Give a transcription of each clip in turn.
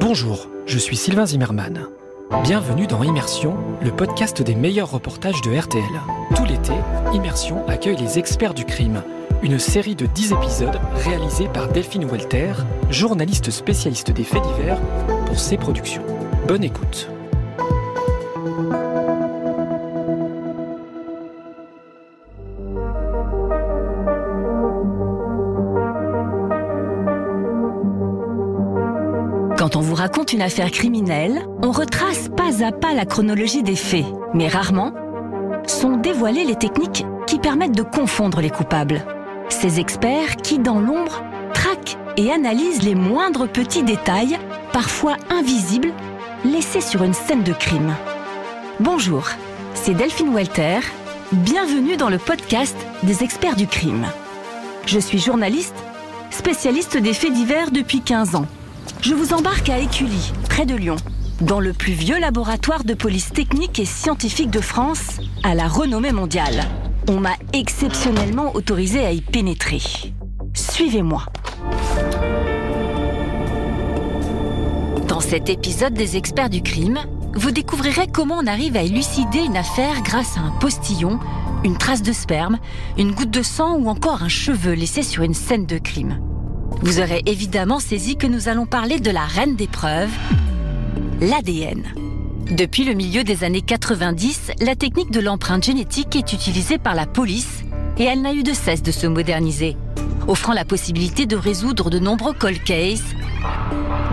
Bonjour, je suis Sylvain Zimmermann. Bienvenue dans Immersion, le podcast des meilleurs reportages de RTL. Tout l'été, Immersion accueille les experts du crime, une série de 10 épisodes réalisés par Delphine Walter, journaliste spécialiste des faits divers pour ses productions. Bonne écoute. Quand on vous raconte une affaire criminelle, on retrace pas à pas la chronologie des faits, mais rarement sont dévoilées les techniques qui permettent de confondre les coupables. Ces experts qui, dans l'ombre, traquent et analysent les moindres petits détails, parfois invisibles, laissés sur une scène de crime. Bonjour, c'est Delphine Walter. Bienvenue dans le podcast des experts du crime. Je suis journaliste, spécialiste des faits divers depuis 15 ans. Je vous embarque à Écully, près de Lyon, dans le plus vieux laboratoire de police technique et scientifique de France, à la renommée mondiale. On m'a exceptionnellement autorisé à y pénétrer. Suivez-moi. Dans cet épisode des experts du crime, vous découvrirez comment on arrive à élucider une affaire grâce à un postillon, une trace de sperme, une goutte de sang ou encore un cheveu laissé sur une scène de crime. Vous aurez évidemment saisi que nous allons parler de la reine des preuves, l'ADN. Depuis le milieu des années 90, la technique de l'empreinte génétique est utilisée par la police et elle n'a eu de cesse de se moderniser, offrant la possibilité de résoudre de nombreux cold cases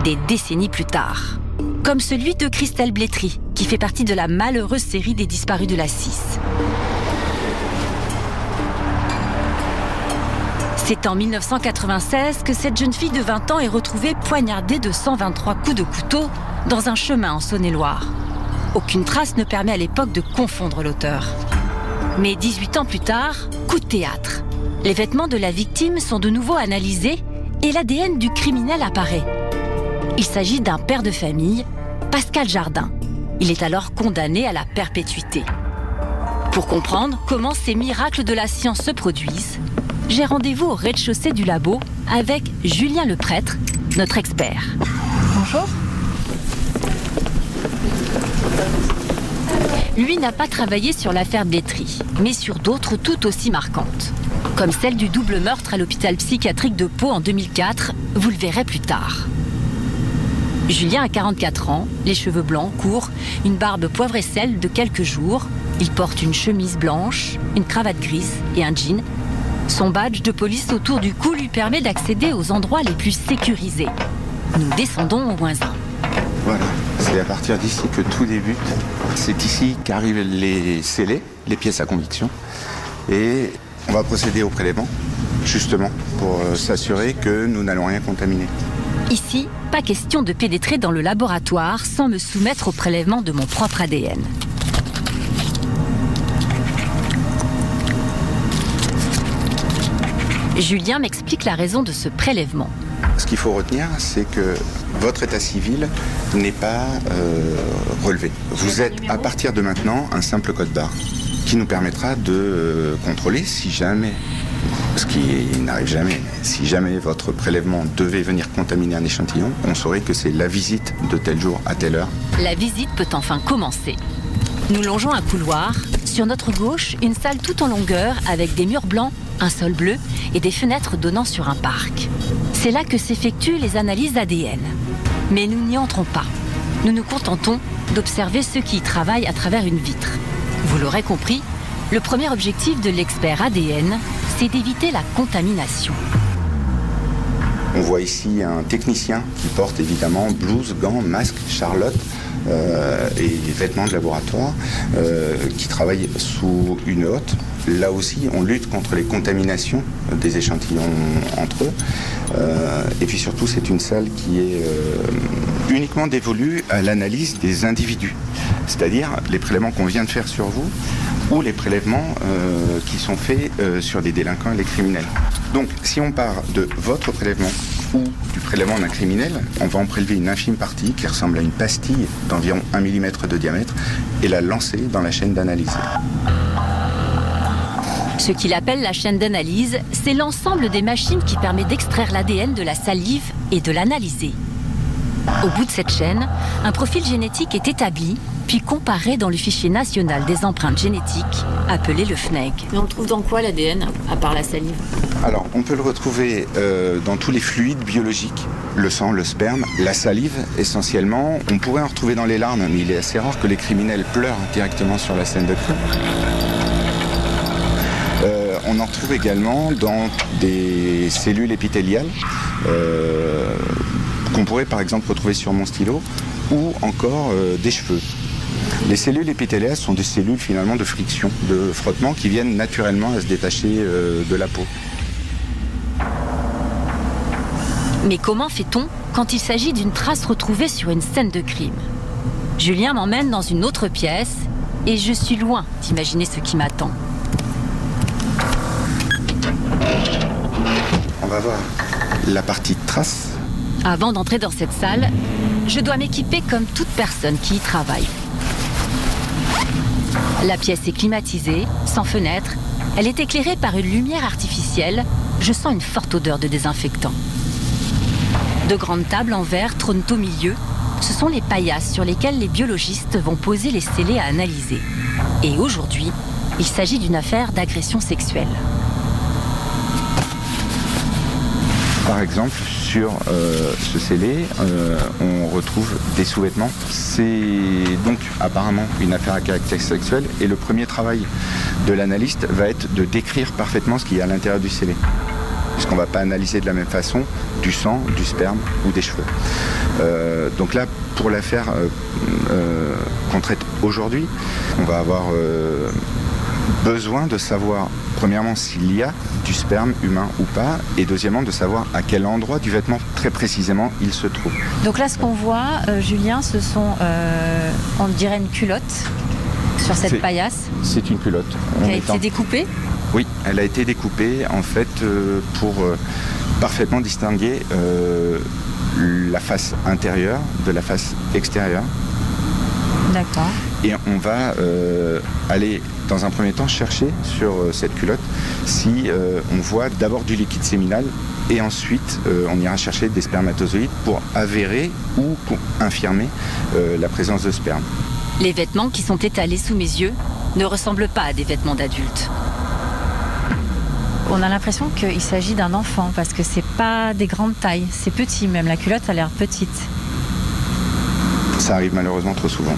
des décennies plus tard. Comme celui de Christelle Blétry, qui fait partie de la malheureuse série des disparus de la 6. C'est en 1996 que cette jeune fille de 20 ans est retrouvée poignardée de 123 coups de couteau dans un chemin en Saône-et-Loire. Aucune trace ne permet à l'époque de confondre l'auteur. Mais 18 ans plus tard, coup de théâtre. Les vêtements de la victime sont de nouveau analysés et l'ADN du criminel apparaît. Il s'agit d'un père de famille, Pascal Jardin. Il est alors condamné à la perpétuité. Pour comprendre comment ces miracles de la science se produisent, j'ai rendez-vous au rez-de-chaussée du labo avec Julien le prêtre, notre expert. Bonjour. Lui n'a pas travaillé sur l'affaire Blétry, mais sur d'autres tout aussi marquantes. Comme celle du double meurtre à l'hôpital psychiatrique de Pau en 2004, vous le verrez plus tard. Julien a 44 ans, les cheveux blancs, courts, une barbe poivre et sel de quelques jours. Il porte une chemise blanche, une cravate grise et un jean. Son badge de police autour du cou lui permet d'accéder aux endroits les plus sécurisés. Nous descendons au moins un. Voilà, c'est à partir d'ici que tout débute. C'est ici qu'arrivent les scellés, les pièces à conviction. Et on va procéder au prélèvement, justement, pour euh, s'assurer que nous n'allons rien contaminer. Ici, pas question de pénétrer dans le laboratoire sans me soumettre au prélèvement de mon propre ADN. Julien m'explique la raison de ce prélèvement. Ce qu'il faut retenir, c'est que votre état civil n'est pas euh, relevé. Vous êtes à partir de maintenant un simple code barre qui nous permettra de euh, contrôler si jamais, ce qui n'arrive jamais, mais si jamais votre prélèvement devait venir contaminer un échantillon, on saurait que c'est la visite de tel jour à telle heure. La visite peut enfin commencer. Nous longeons un couloir. Sur notre gauche, une salle tout en longueur avec des murs blancs, un sol bleu et des fenêtres donnant sur un parc. C'est là que s'effectuent les analyses ADN. Mais nous n'y entrons pas. Nous nous contentons d'observer ceux qui y travaillent à travers une vitre. Vous l'aurez compris, le premier objectif de l'expert ADN, c'est d'éviter la contamination. On voit ici un technicien qui porte évidemment blouse, gants, masque, charlotte euh, et vêtements de laboratoire euh, qui travaille sous une hotte. Là aussi, on lutte contre les contaminations des échantillons entre eux. Euh, et puis surtout, c'est une salle qui est uniquement dévolue à l'analyse des individus, c'est-à-dire les prélèvements qu'on vient de faire sur vous ou les prélèvements qui sont faits sur des délinquants et les criminels. Donc, si on part de votre prélèvement ou du prélèvement d'un criminel, on va en prélever une infime partie qui ressemble à une pastille d'environ 1 mm de diamètre et la lancer dans la chaîne d'analyse. Ce qu'il appelle la chaîne d'analyse, c'est l'ensemble des machines qui permet d'extraire l'ADN de la salive et de l'analyser. Au bout de cette chaîne, un profil génétique est établi, puis comparé dans le fichier national des empreintes génétiques, appelé le FNEG. Mais on le trouve dans quoi l'ADN, à part la salive? Alors, on peut le retrouver euh, dans tous les fluides biologiques, le sang, le sperme, la salive essentiellement. On pourrait en retrouver dans les larmes, mais il est assez rare que les criminels pleurent directement sur la scène de crime. Euh, on en retrouve également dans des cellules épithéliales. Euh, qu'on pourrait par exemple retrouver sur mon stylo, ou encore euh, des cheveux. Les cellules épithéliales sont des cellules finalement de friction, de frottement qui viennent naturellement à se détacher euh, de la peau. Mais comment fait-on quand il s'agit d'une trace retrouvée sur une scène de crime? Julien m'emmène dans une autre pièce et je suis loin d'imaginer ce qui m'attend. On va voir la partie trace avant d'entrer dans cette salle, je dois m'équiper comme toute personne qui y travaille. La pièce est climatisée, sans fenêtre. Elle est éclairée par une lumière artificielle. Je sens une forte odeur de désinfectant. De grandes tables en verre trônent au milieu. Ce sont les paillasses sur lesquelles les biologistes vont poser les scellés à analyser. Et aujourd'hui, il s'agit d'une affaire d'agression sexuelle. Par exemple, sur euh, ce scellé, euh, on retrouve des sous-vêtements. C'est donc apparemment une affaire à caractère sexuel et le premier travail de l'analyste va être de décrire parfaitement ce qu'il y a à l'intérieur du scellé. Puisqu'on ne va pas analyser de la même façon du sang, du sperme ou des cheveux. Euh, donc là, pour l'affaire qu'on traite aujourd'hui, on va avoir besoin de savoir premièrement s'il y a du sperme humain ou pas, et deuxièmement de savoir à quel endroit du vêtement très précisément il se trouve. Donc là, ce qu'on voit, euh, Julien, ce sont, euh, on dirait une culotte sur cette paillasse. C'est une culotte. Qui a été découpée Oui, elle a été découpée en fait euh, pour parfaitement distinguer la face intérieure de la face extérieure. D'accord. Et on va aller dans un premier temps chercher sur euh, cette culotte si euh, on voit d'abord du liquide séminal et ensuite euh, on ira chercher des spermatozoïdes pour avérer ou pour infirmer la présence de sperme. Les vêtements qui sont étalés sous mes yeux ne ressemblent pas à des vêtements d'adultes. On a l'impression qu'il s'agit d'un enfant parce que c'est pas des grandes tailles, c'est petit même, la culotte a l'air petite. Ça arrive malheureusement trop souvent.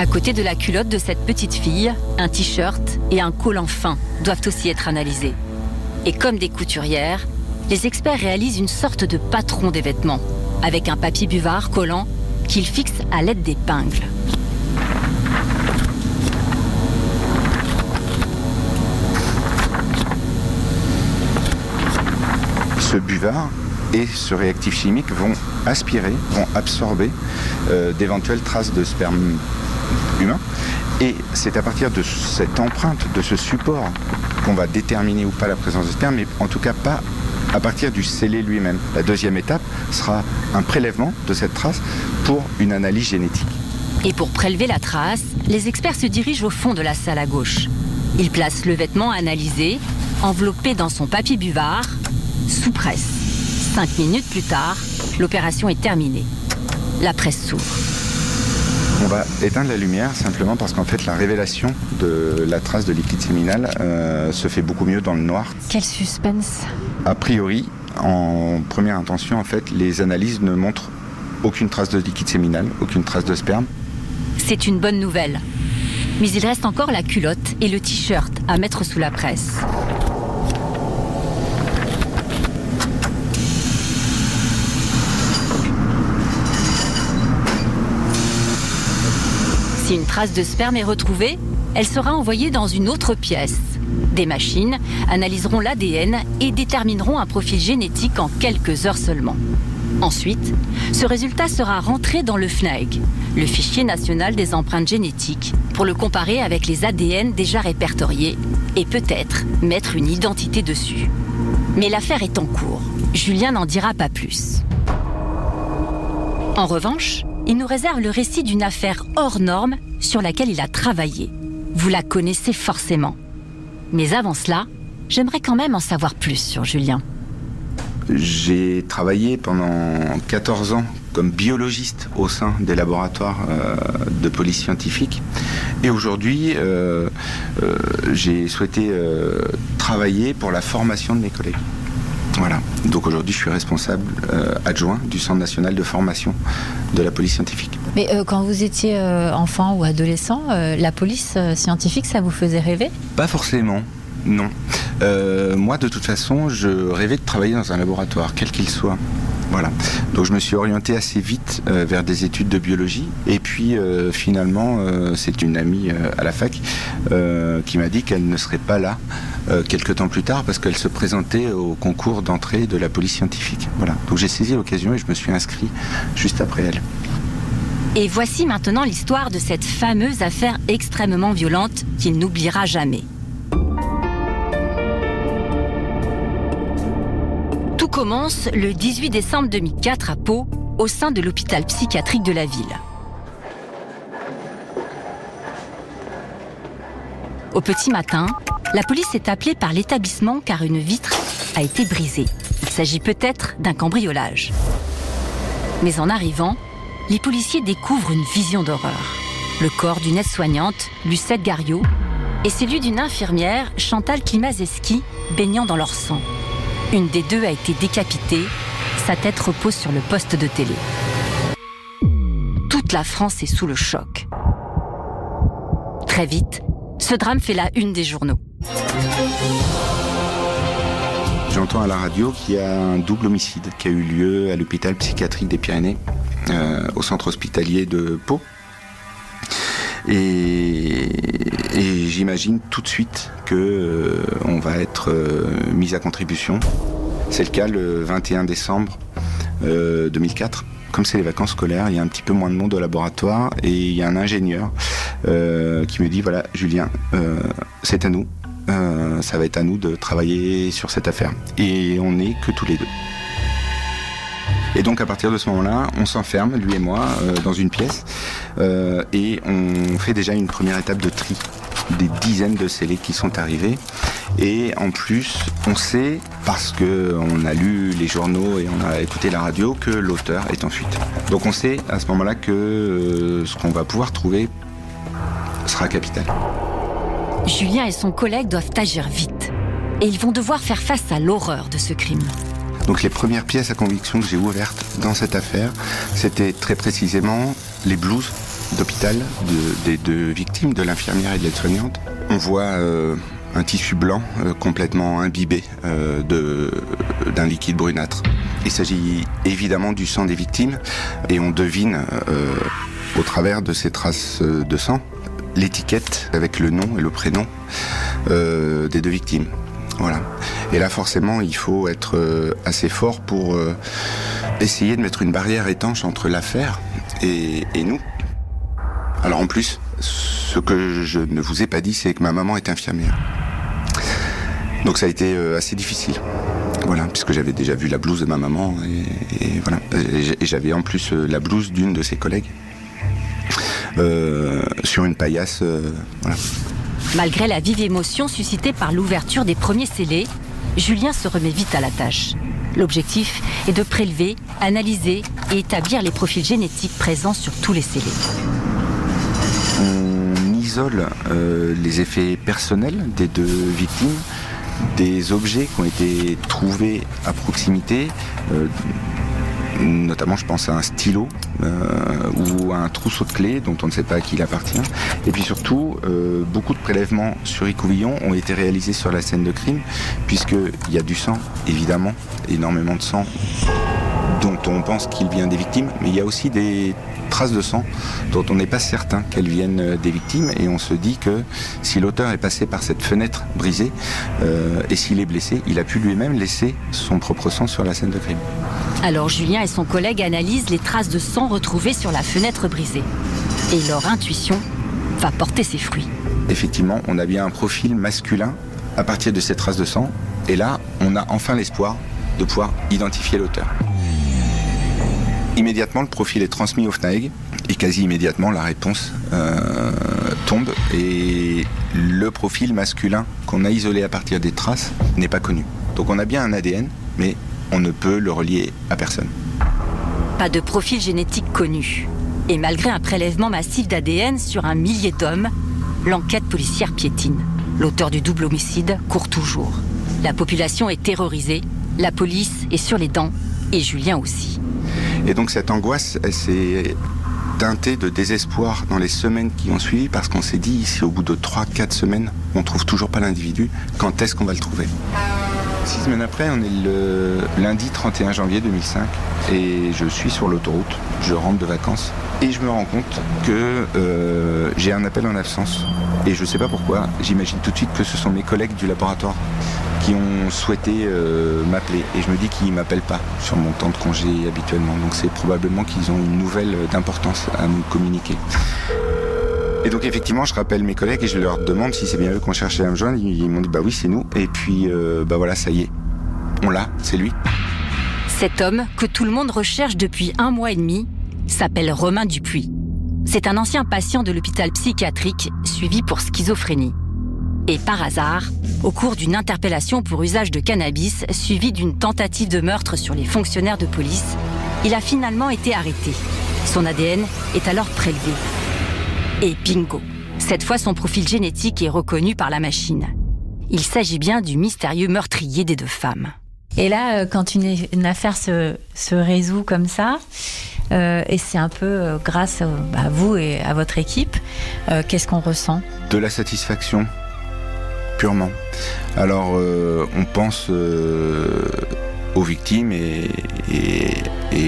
À côté de la culotte de cette petite fille, un t-shirt et un collant fin doivent aussi être analysés. Et comme des couturières, les experts réalisent une sorte de patron des vêtements, avec un papier buvard collant qu'ils fixent à l'aide d'épingles. Ce buvard et ce réactif chimique vont aspirer, vont absorber euh, d'éventuelles traces de sperme humain. Et c'est à partir de cette empreinte, de ce support, qu'on va déterminer ou pas la présence de sperme, mais en tout cas pas à partir du scellé lui-même. La deuxième étape sera un prélèvement de cette trace pour une analyse génétique. Et pour prélever la trace, les experts se dirigent au fond de la salle à gauche. Ils placent le vêtement analysé, enveloppé dans son papier buvard, sous presse. Cinq minutes plus tard, l'opération est terminée. La presse s'ouvre. On va éteindre la lumière simplement parce qu'en fait la révélation de la trace de liquide séminal euh, se fait beaucoup mieux dans le noir. Quel suspense A priori, en première intention, en fait, les analyses ne montrent aucune trace de liquide séminal, aucune trace de sperme. C'est une bonne nouvelle. Mais il reste encore la culotte et le t-shirt à mettre sous la presse. Si une trace de sperme est retrouvée, elle sera envoyée dans une autre pièce. Des machines analyseront l'ADN et détermineront un profil génétique en quelques heures seulement. Ensuite, ce résultat sera rentré dans le FNAEG, le fichier national des empreintes génétiques, pour le comparer avec les ADN déjà répertoriés et peut-être mettre une identité dessus. Mais l'affaire est en cours. Julien n'en dira pas plus. En revanche, il nous réserve le récit d'une affaire hors norme sur laquelle il a travaillé. Vous la connaissez forcément. Mais avant cela, j'aimerais quand même en savoir plus sur Julien. J'ai travaillé pendant 14 ans comme biologiste au sein des laboratoires euh, de police scientifique. Et aujourd'hui, euh, euh, j'ai souhaité travailler pour la formation de mes collègues. Voilà. Donc aujourd'hui, je suis responsable adjoint du Centre national de formation de la police scientifique. Mais quand vous étiez enfant ou adolescent, la police scientifique, ça vous faisait rêver? Pas forcément. Non. Euh, moi, de toute façon, je rêvais de travailler dans un laboratoire, quel qu'il soit. Voilà. Donc je me suis orienté assez vite euh, vers des études de biologie. Et puis euh, finalement, c'est une amie à la fac qui m'a dit qu'elle ne serait pas là quelques temps plus tard parce qu'elle se présentait au concours d'entrée de la police scientifique. Voilà. Donc j'ai saisi l'occasion et je me suis inscrit juste après elle. Et voici maintenant l'histoire de cette fameuse affaire extrêmement violente qu'il n'oubliera jamais. Commence le 18 décembre 2004 à Pau, au sein de l'hôpital psychiatrique de la ville. Au petit matin, la police est appelée par l'établissement car une vitre a été brisée. Il s'agit peut-être d'un cambriolage. Mais en arrivant, les policiers découvrent une vision d'horreur. Le corps d'une aide-soignante, Lucette Gariot, et celui d'une infirmière, Chantal Klimazeski, baignant dans leur sang. Une des deux a été décapitée. Sa tête repose sur le poste de télé. Toute la France est sous le choc. Très vite, ce drame fait la une des journaux. J'entends à la radio qu'il y a un double homicide qui a eu lieu à l'hôpital psychiatrique des Pyrénées, euh, au centre hospitalier de Pau. Et, j'imagine tout de suite que euh, va être euh, mis à contribution. C'est le cas le 21 décembre 2004. Euh, Comme c'est les vacances scolaires, il y a un petit peu moins de monde au laboratoire et il y a un ingénieur qui me dit voilà Julien, c'est à nous. ça va être à nous de travailler sur cette affaire. Et on n'est que tous les deux. Et donc à partir de ce moment-là, on s'enferme, lui et moi, euh, dans une pièce euh, et on fait déjà une première étape de tri des dizaines de scellés qui sont arrivés. Et en plus, on sait, parce qu'on a lu les journaux et on a écouté la radio, que l'auteur est en fuite. Donc on sait à ce moment-là que euh, ce qu'on va pouvoir trouver sera capital. Julien et son collègue doivent agir vite. Et ils vont devoir faire face à l'horreur de ce crime. Donc les premières pièces à conviction que j'ai ouvertes dans cette affaire, c'était très précisément les blouses d'hôpital des deux victimes, de l'infirmière et de l'aide-soignante. On voit euh, un tissu blanc euh, complètement imbibé euh, d'un liquide brunâtre. Il s'agit évidemment du sang des victimes et on devine au travers de ces traces de sang l'étiquette avec le nom et le prénom des deux victimes. Voilà. Et là, forcément, il faut être euh, assez fort pour euh, essayer de mettre une barrière étanche entre l'affaire et, nous. Alors en plus, ce que je ne vous ai pas dit, c'est que ma maman est infirmière. Donc ça a été euh, assez difficile. Voilà, puisque j'avais déjà vu la blouse de ma maman et, voilà. Et j'avais en plus la blouse d'une de ses collègues sur une paillasse. voilà. Malgré la vive émotion suscitée par l'ouverture des premiers scellés, Julien se remet vite à la tâche. L'objectif est de prélever, analyser et établir les profils génétiques présents sur tous les scellés. On isole euh, les effets personnels des deux victimes, des objets qui ont été trouvés à proximité, euh, notamment je pense à un stylo euh, ou à un trousseau de clés dont on ne sait pas à qui il appartient. Et puis surtout, euh, beaucoup de prélèvements sur écouvillon ont été réalisés sur la scène de crime, puisqu'il y a du sang, évidemment, énormément de sang dont on pense qu'il vient des victimes, mais il y a aussi des traces de sang dont on n'est pas certain qu'elles viennent euh, des victimes et on se dit que si l'auteur est passé par cette fenêtre brisée euh, et s'il est blessé, il a pu lui-même laisser son propre sang sur la scène de crime. Alors Julien et son collègue analysent les traces de sang retrouvées sur la fenêtre brisée et leur intuition va porter ses fruits. Effectivement, on a bien un profil masculin à partir de ces traces de sang et là, on a enfin l'espoir de pouvoir identifier l'auteur. Immédiatement, le profil est transmis au FNAEG et quasi immédiatement, la réponse euh, tombe et le profil masculin qu'on a isolé à partir des traces n'est pas connu. Donc on a bien un ADN, mais on ne peut le relier à personne. Pas de profil génétique connu. Et malgré un prélèvement massif d'ADN sur un millier d'hommes, l'enquête policière piétine. L'auteur du double homicide court toujours. La population est terrorisée, la police est sur les dents, et Julien aussi. Et donc cette angoisse, elle s'est teintée de désespoir dans les semaines qui ont suivi, parce qu'on s'est dit, si au bout de 3-4 semaines, on trouve toujours pas l'individu, quand est-ce qu'on va le trouver? Six semaines après, on est le lundi 31 janvier 2005 et je suis sur l'autoroute. Je rentre de vacances et je me rends compte que euh, j'ai un appel en absence. Et je ne sais pas pourquoi, j'imagine tout de suite que ce sont mes collègues du laboratoire qui ont souhaité euh, m'appeler. Et je me dis qu'ils ne m'appellent pas sur mon temps de congé habituellement. Donc c'est probablement qu'ils ont une nouvelle d'importance à me communiquer. Et donc effectivement, je rappelle mes collègues et je leur demande si c'est bien eux qu'on cherchait à me joindre. Ils m'ont dit bah oui, c'est nous. Et puis euh, bah voilà, ça y est, on l'a, c'est lui. Cet homme que tout le monde recherche depuis un mois et demi s'appelle Romain Dupuis. C'est un ancien patient de l'hôpital psychiatrique suivi pour schizophrénie. Et par hasard, au cours d'une interpellation pour usage de cannabis suivie d'une tentative de meurtre sur les fonctionnaires de police, il a finalement été arrêté. Son ADN est alors prélevé. Et bingo Cette fois, son profil génétique est reconnu par la machine. Il s'agit bien du mystérieux meurtrier des deux femmes. Et là, euh, quand une, affaire se, résout comme ça, euh, et c'est un peu euh, grâce bah, à vous et à votre équipe, qu'est-ce qu'on ressent? De la satisfaction, purement. Alors, on pense aux victimes et,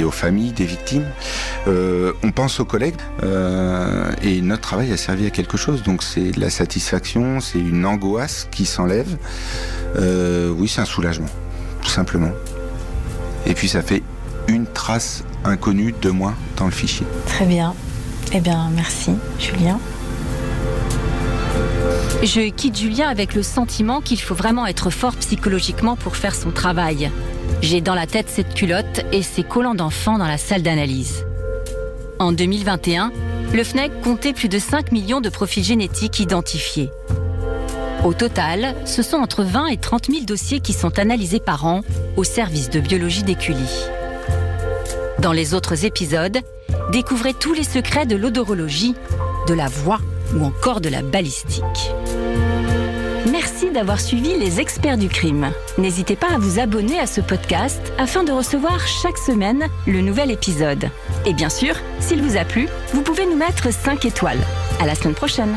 aux familles des victimes. Euh, on pense aux collègues euh, et notre travail a servi à quelque chose. Donc c'est de la satisfaction, c'est une angoisse qui s'enlève. Euh, oui, c'est un soulagement, tout simplement. Et puis ça fait une trace inconnue de moi dans le fichier. Très bien. Eh bien, merci, Julien. Je quitte Julien avec le sentiment qu'il faut vraiment être fort psychologiquement pour faire son travail. J'ai dans la tête cette culotte et ces collants d'enfants dans la salle d'analyse. En 2021, le FNEC comptait plus de 5 millions de profils génétiques identifiés. Au total, ce sont entre 20 et 30 000 dossiers qui sont analysés par an au service de biologie d'Écully. Dans les autres épisodes, découvrez tous les secrets de l'odorologie, de la voix ou encore de la balistique. Merci d'avoir suivi les experts du crime. N'hésitez pas à vous abonner à ce podcast afin de recevoir chaque semaine le nouvel épisode. Et bien sûr, s'il vous a plu, vous pouvez nous mettre 5 étoiles. À la semaine prochaine.